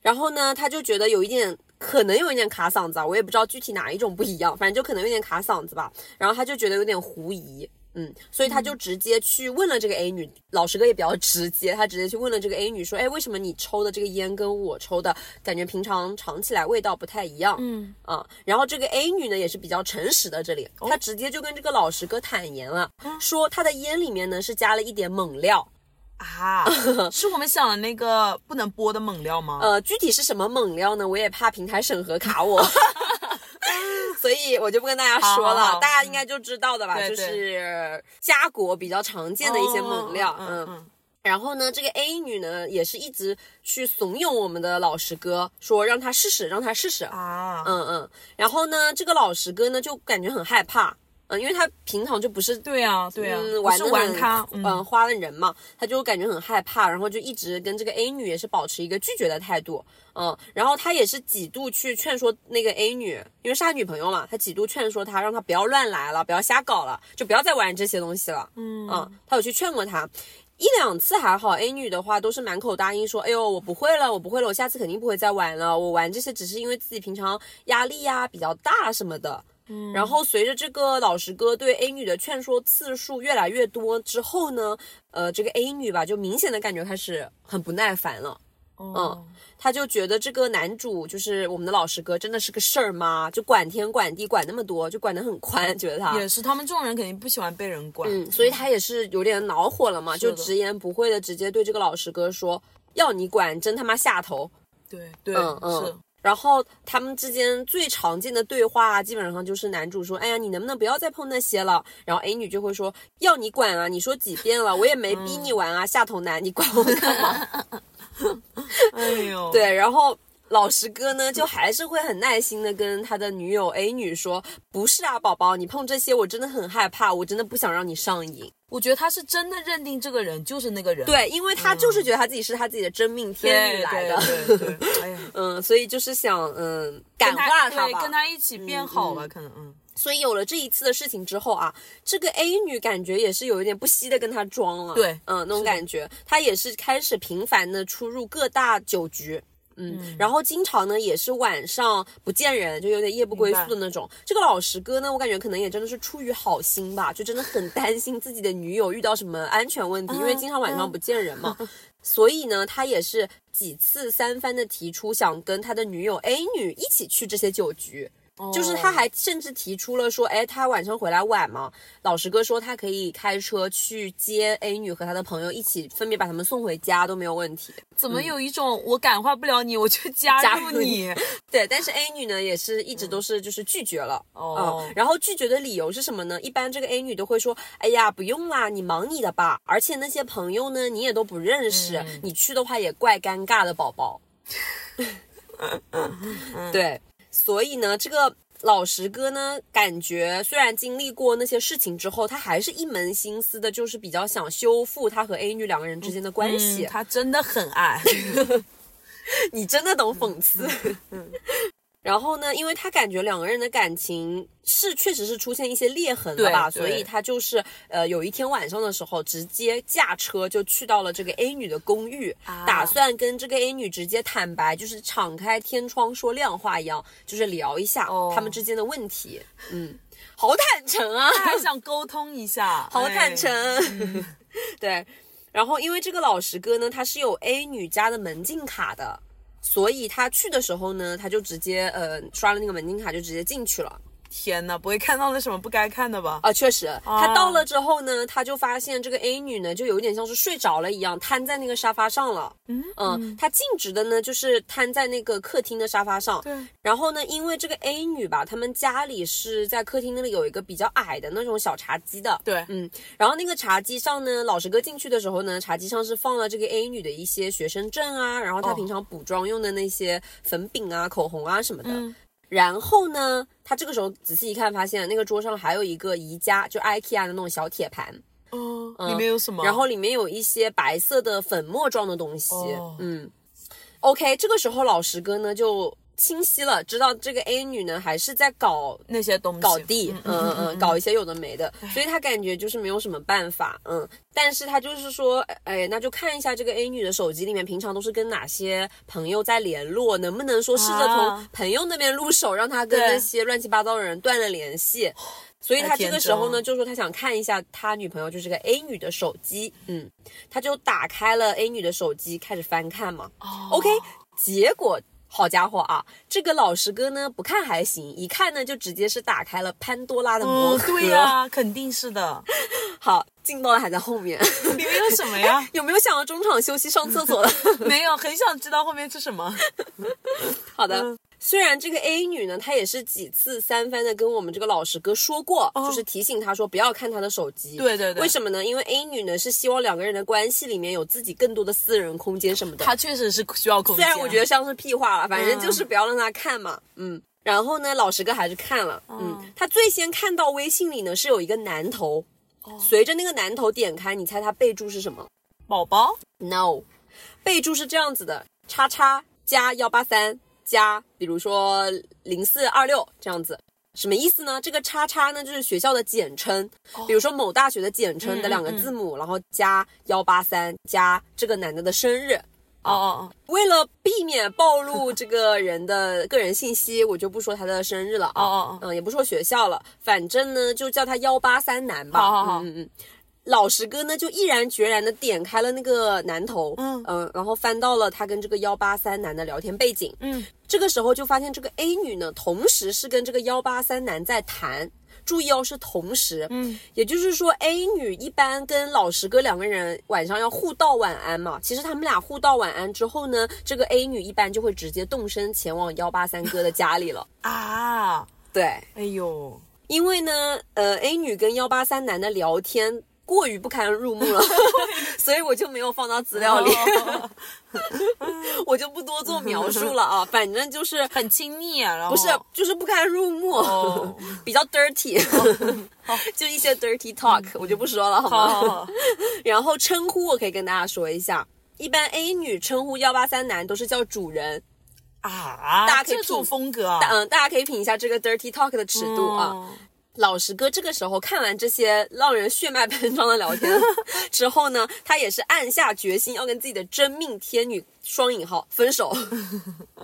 然后呢，他就觉得有一点，可能有一点卡嗓子啊，我也不知道具体哪一种不一样，反正就可能有点卡嗓子吧。然后他就觉得有点狐疑，嗯，所以他就直接去问了这个 A 女，老师哥也比较直接，他直接去问了这个 A 女说，哎，为什么你抽的这个烟跟我抽的感觉平常尝起来味道不太一样？嗯，啊，然后这个 A 女呢也是比较诚实的，这里她直接就跟这个老师哥坦言了，说她的烟里面呢是加了一点猛料。啊，是我们想的那个不能播的猛料吗？呃，具体是什么猛料呢？我也怕平台审核卡我，所以我就不跟大家说了，好好好大家应该就知道的吧，就是家国比较常见的一些猛料。嗯然后呢，这个 A 女呢也是一直去怂恿我们的老实哥，说让他试试，让他试试。啊，嗯嗯。然后呢，这个老实哥呢就感觉很害怕，嗯，因为他平常就不是对啊，对啊，嗯，不是玩咖，嗯、花的人嘛，他就感觉很害怕，然后就一直跟这个 A 女也是保持一个拒绝的态度，嗯，然后他也是几度去劝说那个 A 女，因为是他女朋友嘛，他几度劝说她，让她不要乱来了，不要瞎搞了，就不要再玩这些东西了，嗯嗯，他有去劝过她。一两次还好，A 女的话都是满口答应说，哎呦，我不会了，我不会了，我下次肯定不会再玩了。我玩这些只是因为自己平常压力呀、比较大什么的。嗯，然后随着这个老师哥对 A 女的劝说次数越来越多之后呢，呃，这个 A 女吧就明显的感觉开始很不耐烦了。嗯，他就觉得这个男主就是我们的老师哥真的是个事儿吗？就管天管地管那么多，就管得很宽，觉得他也是，他们这种人肯定不喜欢被人管，嗯，所以他也是有点恼火了嘛，就直言不讳的直接对这个老师哥说：“要你管，真他妈下头。对对嗯嗯是，”然后他们之间最常见的对话，基本上就是男主说：“哎呀，你能不能不要再碰那些了？”然后 A 女就会说：“要你管啊！你说几遍了，我也没逼你玩啊，下头男，你管我干嘛？” 哎呦，对，然后老实哥呢，就还是会很耐心的跟他的女友 A 女说：“不是啊，宝宝，你碰这些我真的很害怕，我真的不想让你上瘾。我觉得他是真的认定这个人就是那个”人，对，因为他就是觉得他自己是他自己的真命天女来的，对对对，哎呀，嗯，所以就是想嗯感化他吧，对跟他一起变好吧，可能嗯，所以有了这一次的事情之后啊，这个 A 女感觉也是有一点不惜的跟他装了，对嗯，那种感觉，她也是开始频繁的出入各大酒局。嗯，然后经常呢也是晚上不见人，就有点夜不归宿的那种。这个老实哥呢，我感觉可能也真的是出于好心吧，就真的很 担心自己的女友遇到什么安全问题，因为经常晚上不见人嘛。所以呢，他也是几次三番的提出想跟他的女友 A 女一起去这些酒局。就是他还甚至提出了说，哎，他晚上回来晚嘛，老实哥说他可以开车去接 A 女和他的朋友一起分别把他们送回家都没有问题。怎么有一种我感化不了你，我就加加入入你？对，但是 A 女呢也是一直都是就是拒绝了。哦嗯，然后拒绝的理由是什么呢？一般这个 A 女都会说，哎呀，不用啦，你忙你的吧，而且那些朋友呢你也都不认识，嗯你去的话也怪尴尬的，宝宝。对，所以呢，这个老实哥呢，感觉虽然经历过那些事情之后，他还是一门心思的，就是比较想修复他和 A 女两个人之间的关系。他真的很爱，你真的懂讽刺。然后呢，因为他感觉两个人的感情是确实是出现一些裂痕了吧，所以他就是呃有一天晚上的时候，直接驾车就去到了这个 A 女的公寓，啊打算跟这个 A 女直接坦白，就是敞开天窗说亮话一样，就是聊一下哦他们之间的问题。嗯，好坦诚啊，他还 想沟通一下，好哎坦诚。对，然后因为这个老实哥呢，他是有 A 女家的门禁卡的，所以他去的时候呢，他就直接呃刷了那个门禁卡，就直接进去了。天哪，不会看到了什么不该看的吧？啊，确实，他到了之后呢，他就发现这个 A 女呢，就有点像是睡着了一样，瘫在那个沙发上了。嗯嗯，她径直的呢，就是瘫在那个客厅的沙发上。对，然后呢，因为这个 A 女吧，他们家里是在客厅那里有一个比较矮的那种小茶几的。对，嗯，然后那个茶几上呢，老师哥进去的时候呢，茶几上是放了这个 A 女的一些学生证啊，然后她哦平常补妆用的那些粉饼啊、口红啊什么的。嗯然后呢，他这个时候仔细一看，发现那个桌上还有一个宜家，就 IKEA 的那种小铁盘，嗯，里面有什么？然后里面有一些白色的粉末状的东西。哦嗯，OK，这个时候老石哥呢就清晰了，知道这个 A 女呢还是在搞那些东西搞地，嗯嗯嗯，搞一些有的没的，所以他感觉就是没有什么办法，嗯，但是他就是说，哎，那就看一下这个 A 女的手机里面平常都是跟哪些朋友在联络，能不能说试着从啊。朋友那边入手，让他跟那些乱七八糟的人断了联系。所以他这个时候呢，就说他想看一下他女朋友就是个 A 女的手机，嗯，他就打开了 A 女的手机，开始翻看嘛。哦。OK，结果好家伙啊，这个老实哥呢不看还行，一看呢就直接是打开了潘多拉的魔嗯，盒。对呀、肯定是的。好，劲爆的还在后面。里面有什么呀？有没有想要中场休息上厕所的？没有，很想知道后面是什么。好的。嗯虽然这个 A 女呢，她也是几次三番的跟我们这个老实哥说过，就是提醒他说不要看他的手机。哦对对对为什么呢？因为 A 女呢是希望两个人的关系里面有自己更多的私人空间什么的。他确实是需要空间。虽然我觉得像是屁话了，反正嗯就是不要让他看嘛，嗯。然后呢，老实哥还是看了，嗯，他最先看到微信里呢是有一个男头，哦随着那个男头点开，你猜他备注是什么宝宝？No，备注是这样子的：叉叉加幺八三加，比如说零四二六这样子。什么意思呢？这个叉叉呢，就是学校的简称，比如说某大学的简称的两个字母，然后加幺八三加这个男的的生日，哦哦哦为了避免暴露这个人的个人信息，我就不说他的生日了啊，哦哦嗯，也不说学校了，反正呢就叫他幺八三男吧。好好好嗯嗯嗯。老实哥呢就毅然决然的点开了那个男头，嗯嗯，然后翻到了他跟这个幺八三男的聊天背景，嗯，这个时候就发现这个 A 女呢，同时是跟这个幺八三男在谈。注意哦，是同时，嗯，也就是说，A 女一般跟老实哥两个人晚上要互道晚安嘛。其实他们俩互道晚安之后呢，这个 A 女一般就会直接动身前往幺八三哥的家里了。啊！对，哎呦，因为呢，呃，A 女跟幺八三男的聊天过于不堪入目了，所以我就没有放到资料里，哦。我就不多做描述了啊。反正就是很亲密啊，然后。不是，就是不堪入目，哦。比较 dirty，、就一些 dirty talk，、我就不说了，好然后称呼我可以跟大家说一下，一般 A 女称呼幺八三男都是叫主人，啊，大家可以这种品风格啊，嗯，大家可以品一下这个 dirty talk 的尺度啊。哦老实哥这个时候看完这些让人血脉喷张的聊天 之后呢，他也是暗下决心要跟自己的真命天女双引号分手。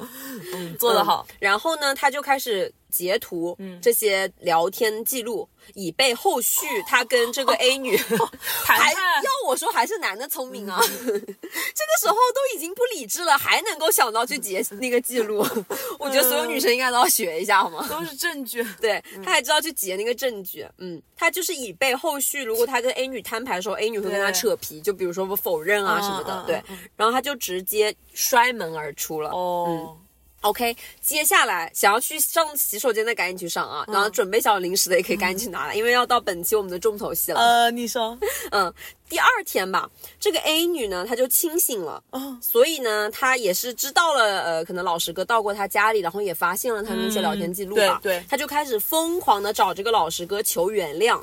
嗯，做得好，嗯然后呢，他就开始截图这些聊天记录，以备后续他跟这个 A 女 还要我说还是男的聪明啊，这个时候都已经不理智了，还能够想到去截那个记录，我觉得所有女生应该都要学一下，好吗？都是证据。对，他还知道去截那个证据，嗯，他就是以备后续，如果他跟 A 女摊牌的时候，A 女会跟他扯皮，就比如说我否认啊嗯什么的，嗯对，然后他就直接摔门而出了。哦，OK，接下来想要去上洗手间的赶紧去上啊，然后准备小零食的也可以赶紧去拿来，因为要到本期我们的重头戏了。呃，你说，嗯，第二天吧，这个 A 女呢，她就清醒了，哦。所以呢，她也是知道了，呃，可能老实哥到过她家里，然后也发现了他们那些聊天记录吧，嗯对对。她就开始疯狂的找这个老实哥求原谅。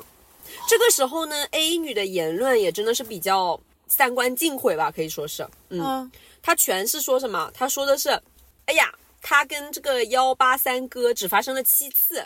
这个时候呢，A 女的言论也真的是比较三观尽毁吧，可以说是，嗯，嗯，她全是说什么？她说的是，哎呀，她跟这个幺八三哥只发生了七次。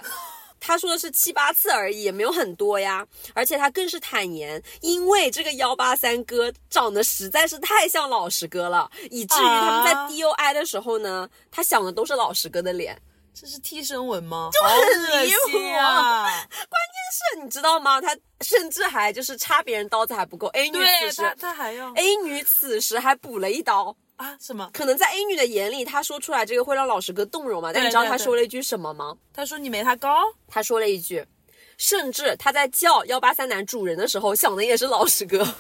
他说的是七八次而已，也没有很多呀。而且他更是坦言，因为这个幺八三哥长得实在是太像老实哥了，以至于他们在啊 DOI 的时候呢，他想的都是老实哥的脸。这是替身纹吗？就很恶离谱啊！关键！是你知道吗？他甚至还就是插别人刀子还不够，A 女此时他他还要 A 女此时还补了一刀。啊什么？可能在 A 女的眼里，她说出来这个会让老实哥动容嘛？但你知道她说了一句什么吗？她说你没他高，她说了一句，甚至她在叫幺八三男主人的时候，想的也是老实哥。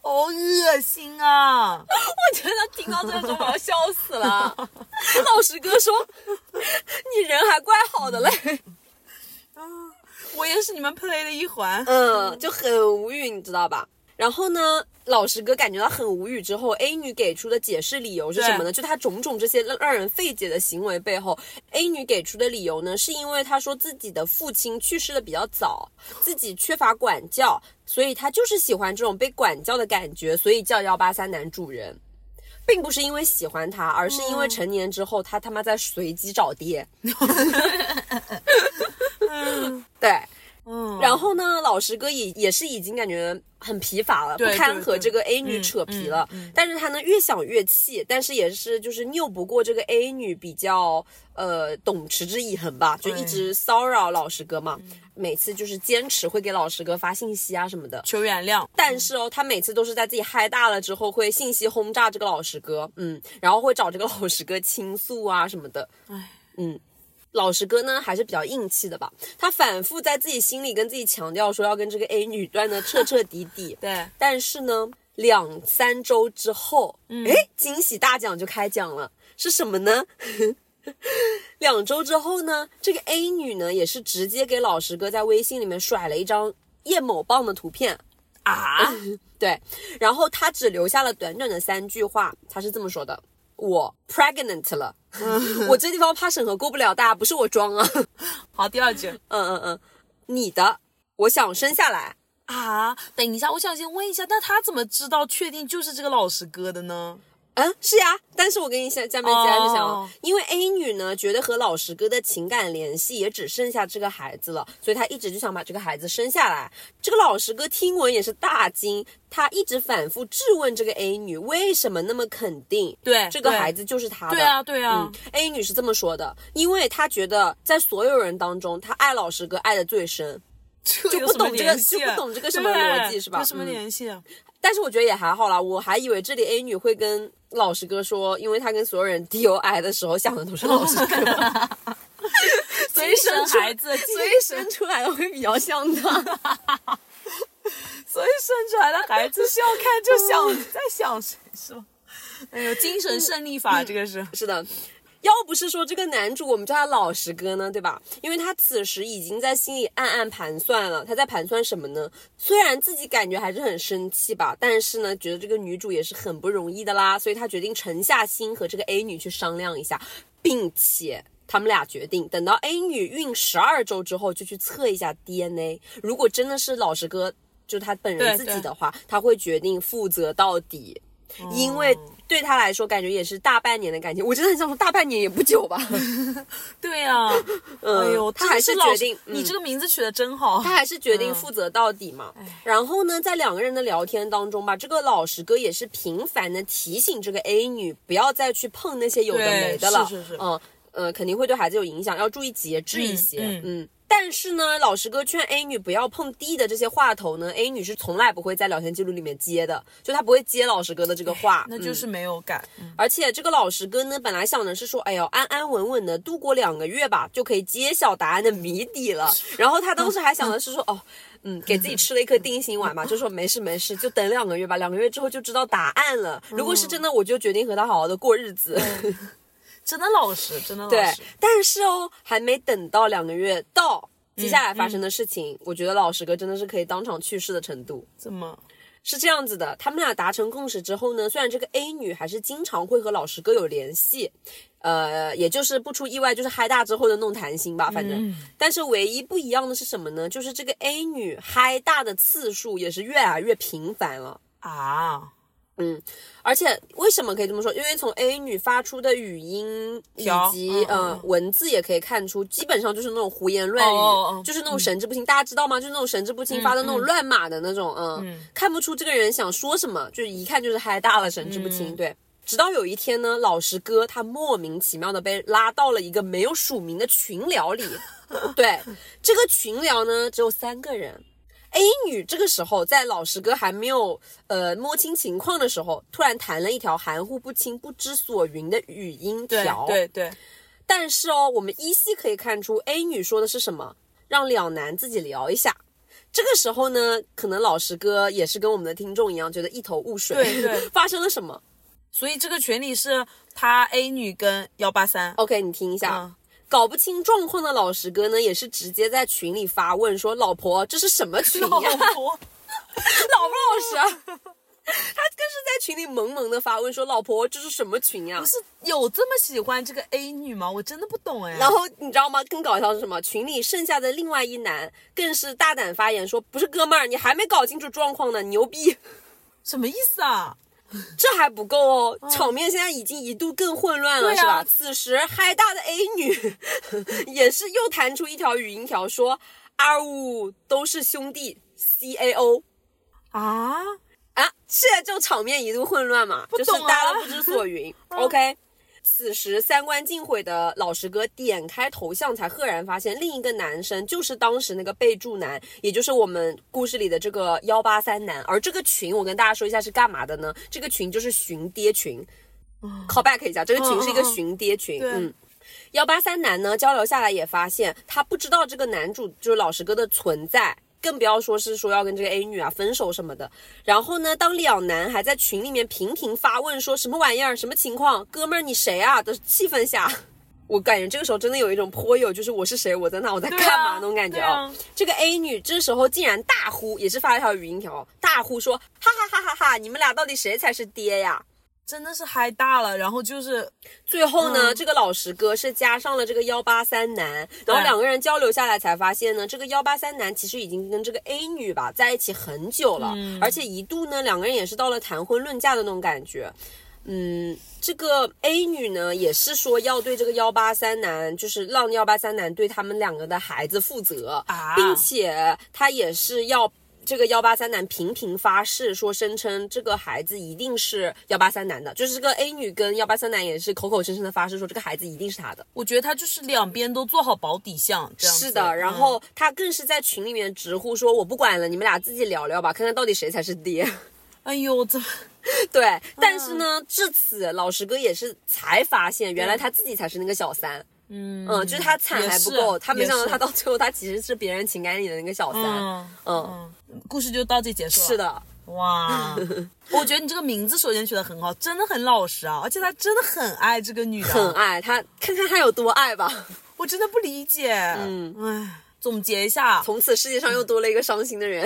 好恶心啊！我觉得听到这个我要笑死了。老实哥说：“你人还怪好的嘞。啊我也是你们 play 的一环”。嗯，就很无语，你知道吧？然后呢，老实哥感觉到很无语之后，A 女给出的解释理由是什么呢？就她种种这些让让人费解的行为背后，A 女给出的理由呢，是因为她说自己的父亲去世的比较早，自己缺乏管教，所以她就是喜欢这种被管教的感觉，所以叫幺八三男主人。并不是因为喜欢他，而是因为成年之后他他妈在随机找爹。对，嗯，然后呢，老实哥也也是已经感觉很疲乏了，不堪和这个 A 女嗯扯皮了。嗯嗯但是他呢越想越气，但是也是就是拗不过这个 A 女比较呃懂持之以恒吧，就一直骚扰老实哥嘛。每次就是坚持会给老实哥发信息啊什么的。求原谅。但是哦，他每次都是在自己嗨大了之后，会信息轰炸这个老实哥，嗯，然后会找这个老实哥倾诉啊什么的，唉，嗯。老实哥呢还是比较硬气的吧，他反复在自己心里跟自己强调说要跟这个 A 女断的彻彻底底。对，但是呢，两三周之后，嗯哎、惊喜大奖就开奖了，是什么呢？两周之后呢，这个 A 女呢也是直接给老实哥在微信里面甩了一张叶某棒的图片，啊，对，然后他只留下了短短的三句话，他是这么说的：“我 pregnant 了。我这地方怕审核过不了，大家不是我装啊。好，第二句嗯嗯嗯，你的，我想生下来。啊，等一下，我想先问一下，那他怎么知道确定就是这个老实哥的呢？嗯，是呀，但是我跟你下下面接着讲，哦因为 A 女呢觉得和老实哥的情感联系也只剩下这个孩子了，所以她一直就想把这个孩子生下来。这个老实哥听闻也是大惊，他一直反复质问这个 A 女为什么那么肯定，对对这个孩子就是他的。对啊，对啊，嗯，A 女是这么说的，因为她觉得在所有人当中，她爱老实哥爱的最深。就不懂这个就不懂这个什么逻辑是吧有什么嗯联系啊？但是我觉得也还好啦，我还以为这里 A 女会跟老实哥说，因为她跟所有人 DOI 的时候想的都是老实哥，所以生孩子，所以生出来的会比较像他。所以生出来的孩子是要看就想在想谁是吧？哎呦，精神胜利法这个是，是的。要不是说这个男主我们叫他老实哥呢，对吧？因为他此时已经在心里暗暗盘算了，他在盘算什么呢？虽然自己感觉还是很生气吧，但是呢，觉得这个女主也是很不容易的啦，所以他决定沉下心和这个 A 女去商量一下，并且他们俩决定等到 A 女孕十二周之后就去测一下 DNA，如果真的是老实哥，就他本人自己的话，他会决定负责到底。因为对他来说，感觉也是大半年的感情。我真的很想说，大半年也不久吧。对呀、嗯哎呦，他还是决定嗯你这个名字取得真好他。还是决定负责到底嘛。然后呢，在两个人的聊天当中吧，这个老实哥也是频繁的提醒这个 A 女不要再去碰那些有的没的了。是是是嗯呃，肯定会对孩子有影响，要注意节制一些。嗯嗯但是呢，老实哥劝 A 女不要碰 D 的这些话头呢，A 女是从来不会在聊天记录里面接的，就她不会接老实哥的这个话，嗯那就是没有改。嗯而且这个老实哥呢，本来想的是说，哎呦，安安稳稳的度过两个月吧，就可以揭晓答案的谜底了。然后他当时还想的是说，哦，嗯，给自己吃了一颗定心丸嘛，就说没事没事，就等两个月吧，两个月之后就知道答案了。如果是真的，我就决定和他好好的过日子。真的老实，真的老实对实。，但是哦，还没等到两个月到。接下来发嗯生的事情，我觉得老实哥真的是可以当场去世的程度。怎么？是这样子的，他们俩达成共识之后呢，虽然这个 A 女还是经常会和老实哥有联系，呃，也就是不出意外就是嗨大之后的那种谈心吧，反正，但是唯一不一样的是什么呢？就是这个 A 女嗨大的次数也是越来越频繁了。啊，嗯，而且为什么可以这么说？因为从 A 女发出的语音以及呃文字也可以看出，基本上就是那种胡言乱语，哦哦哦就是那种神志不清。大家知道吗？就是那种神志不清发的那种乱码的那种，嗯，看不出这个人想说什么，就是一看就是嗨大了，神志不清。嗯对，直到有一天呢，老实哥他莫名其妙的被拉到了一个没有署名的群聊里，对，这个群聊呢只有三个人。A 女这个时候在老实哥还没有呃摸清情况的时候，突然弹了一条含糊不清、不知所云的语音对条。对对，但是哦，我们依稀可以看出 A 女说的是什么，让两男自己聊一下。这个时候呢，可能老实哥也是跟我们的听众一样，觉得一头雾水。对对 发生了什么所以这个群里是他 A 女跟幺八三。？OK，你听一下。嗯搞不清状况的老实哥呢，也是直接在群里发问说：“老婆，这是什么群呀？老婆，老不老实啊？”他更是在群里萌萌的发问说：“老婆，这是什么群呀不？”是有这么喜欢这个 A 女吗？我真的不懂哎。然后你知道吗？更搞笑是什么？群里剩下的另外一男更是大胆发言说：“不是哥们儿，你还没搞清楚状况呢，牛逼。”什么意思啊？这还不够哦，场面现在已经一度更混乱了，啊是吧？此时嗨大的 A 女 也是又弹出一条语音条说：“二五都是兄弟，C A O。”啊，啊，现在就场面一度混乱嘛，就是大家都不知所云。OK，此时三观尽毁的老实哥点开头像，才赫然发现另一个男生就是当时那个备注男，也就是我们故事里的这个幺八三男。而这个群，我跟大家说一下是干嘛的呢？这个群就是寻爹群。call back 一下，这个群是一个寻爹群。对嗯。幺八三男呢，交流下来也发现他不知道这个男主就是老实哥的存在，更不要说是说要跟这个 A 女啊分手什么的。然后呢，当两男还在群里面频频发问说什么玩意儿、什么情况，哥们儿你谁啊的气氛下，我感觉这个时候真的有一种颇有就是我是谁，我在哪，我在干嘛、啊那种感觉。啊这个 A 女这时候竟然大呼，也是发了一条语音条，大呼说哈哈哈哈哈，你们俩到底谁才是爹呀？真的是嗨大了，然后就是最后呢，嗯这个老实哥是加上了这个幺八三男，然后两个人交流下来才发现呢，这个幺八三男其实已经跟这个 A 女吧在一起很久了，嗯而且一度呢两个人也是到了谈婚论嫁的那种感觉。嗯，这个 A 女呢也是说要对这个幺八三男，就是让幺八三男对他们两个的孩子负责，啊并且她也是要。这个幺八三男频频发誓说，声称这个孩子一定是幺八三男的，就是这个 A 女跟幺八三男也是口口声声的发誓说这个孩子一定是他的。我觉得他就是两边都做好保底项，这样是的，然嗯后他更是在群里面直呼说我不管了，你们俩自己聊聊吧，看看到底谁才是爹。哎呦，这 对，但是呢，至此老实哥也是才发现，原来他自己才是那个小三。嗯嗯，就是他惨还不够，他没想到他到最后他其实是别人情感里的那个小三。嗯嗯，嗯，故事就到这结束了。是，的，哇，我觉得你这个名字首先取得很好，真的很老实啊，而且他真的很爱这个女的，很爱他，看看他有多爱吧。我真的不理解。嗯，唉，总结一下，从此世界上又多了一个伤心的人。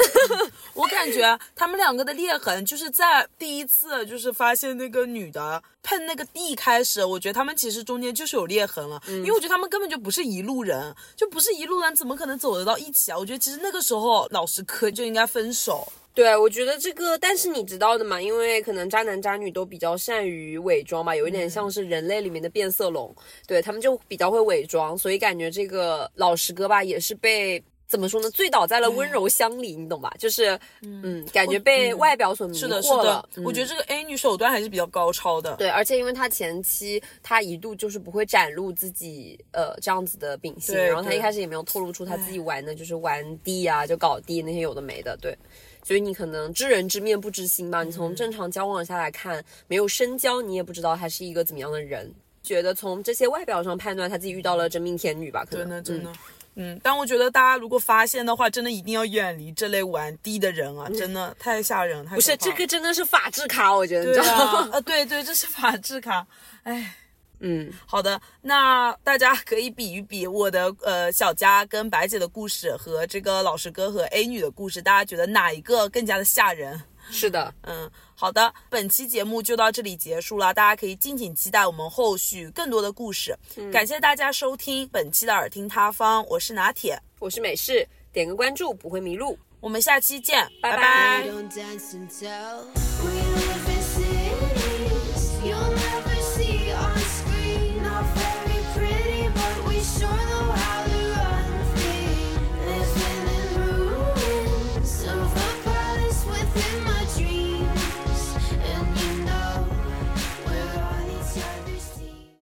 我感觉他们两个的裂痕就是在第一次就是发现那个女的碰那个地开始，我觉得他们其实中间就是有裂痕了，因为我觉得他们根本就不是一路人，就不是一路人，怎么可能走得到一起啊？我觉得其实那个时候老实科就应该分手。对，我觉得这个，但是你知道的嘛，因为可能渣男渣女都比较善于伪装吧，有一点像是人类里面的变色龙，对他们就比较会伪装，所以感觉这个老实哥吧，也是被怎么说呢，醉倒在了温柔乡里，你懂吧？就是，嗯，感觉被外表所迷惑是的，是惑的了。，我觉得这个 A 女手段还是比较高超的。对，而且因为他前期他一度就是不会展露自己呃这样子的秉性，然后他一开始也没有透露出他自己玩的就是玩地啊，就搞地那些有的没的，对。所以你可能知人知面不知心吧，你嗯从正常交往下来看，没有深交，你也不知道他是一个怎么样的人。觉得从这些外表上判断，他自己遇到了真命天女吧？可能真的真的嗯。嗯，但我觉得大家如果发现的话，真的一定要远离这类玩低的人啊！真的太吓人，太不是这个真的是法制卡，我觉得你知对道啊吗？，呃，对对，这是法制卡，哎。嗯，好的，那大家可以比一比我的呃小佳跟白姐的故事和这个老实哥和 A 女的故事，大家觉得哪一个更加的吓人？是的，嗯，好的，本期节目就到这里结束了，大家可以敬请期待我们后续更多的故事。感谢大家收听本期的耳听他方，我是拿铁，我是美式，点个关注不会迷路。我们下期见，拜拜。拜拜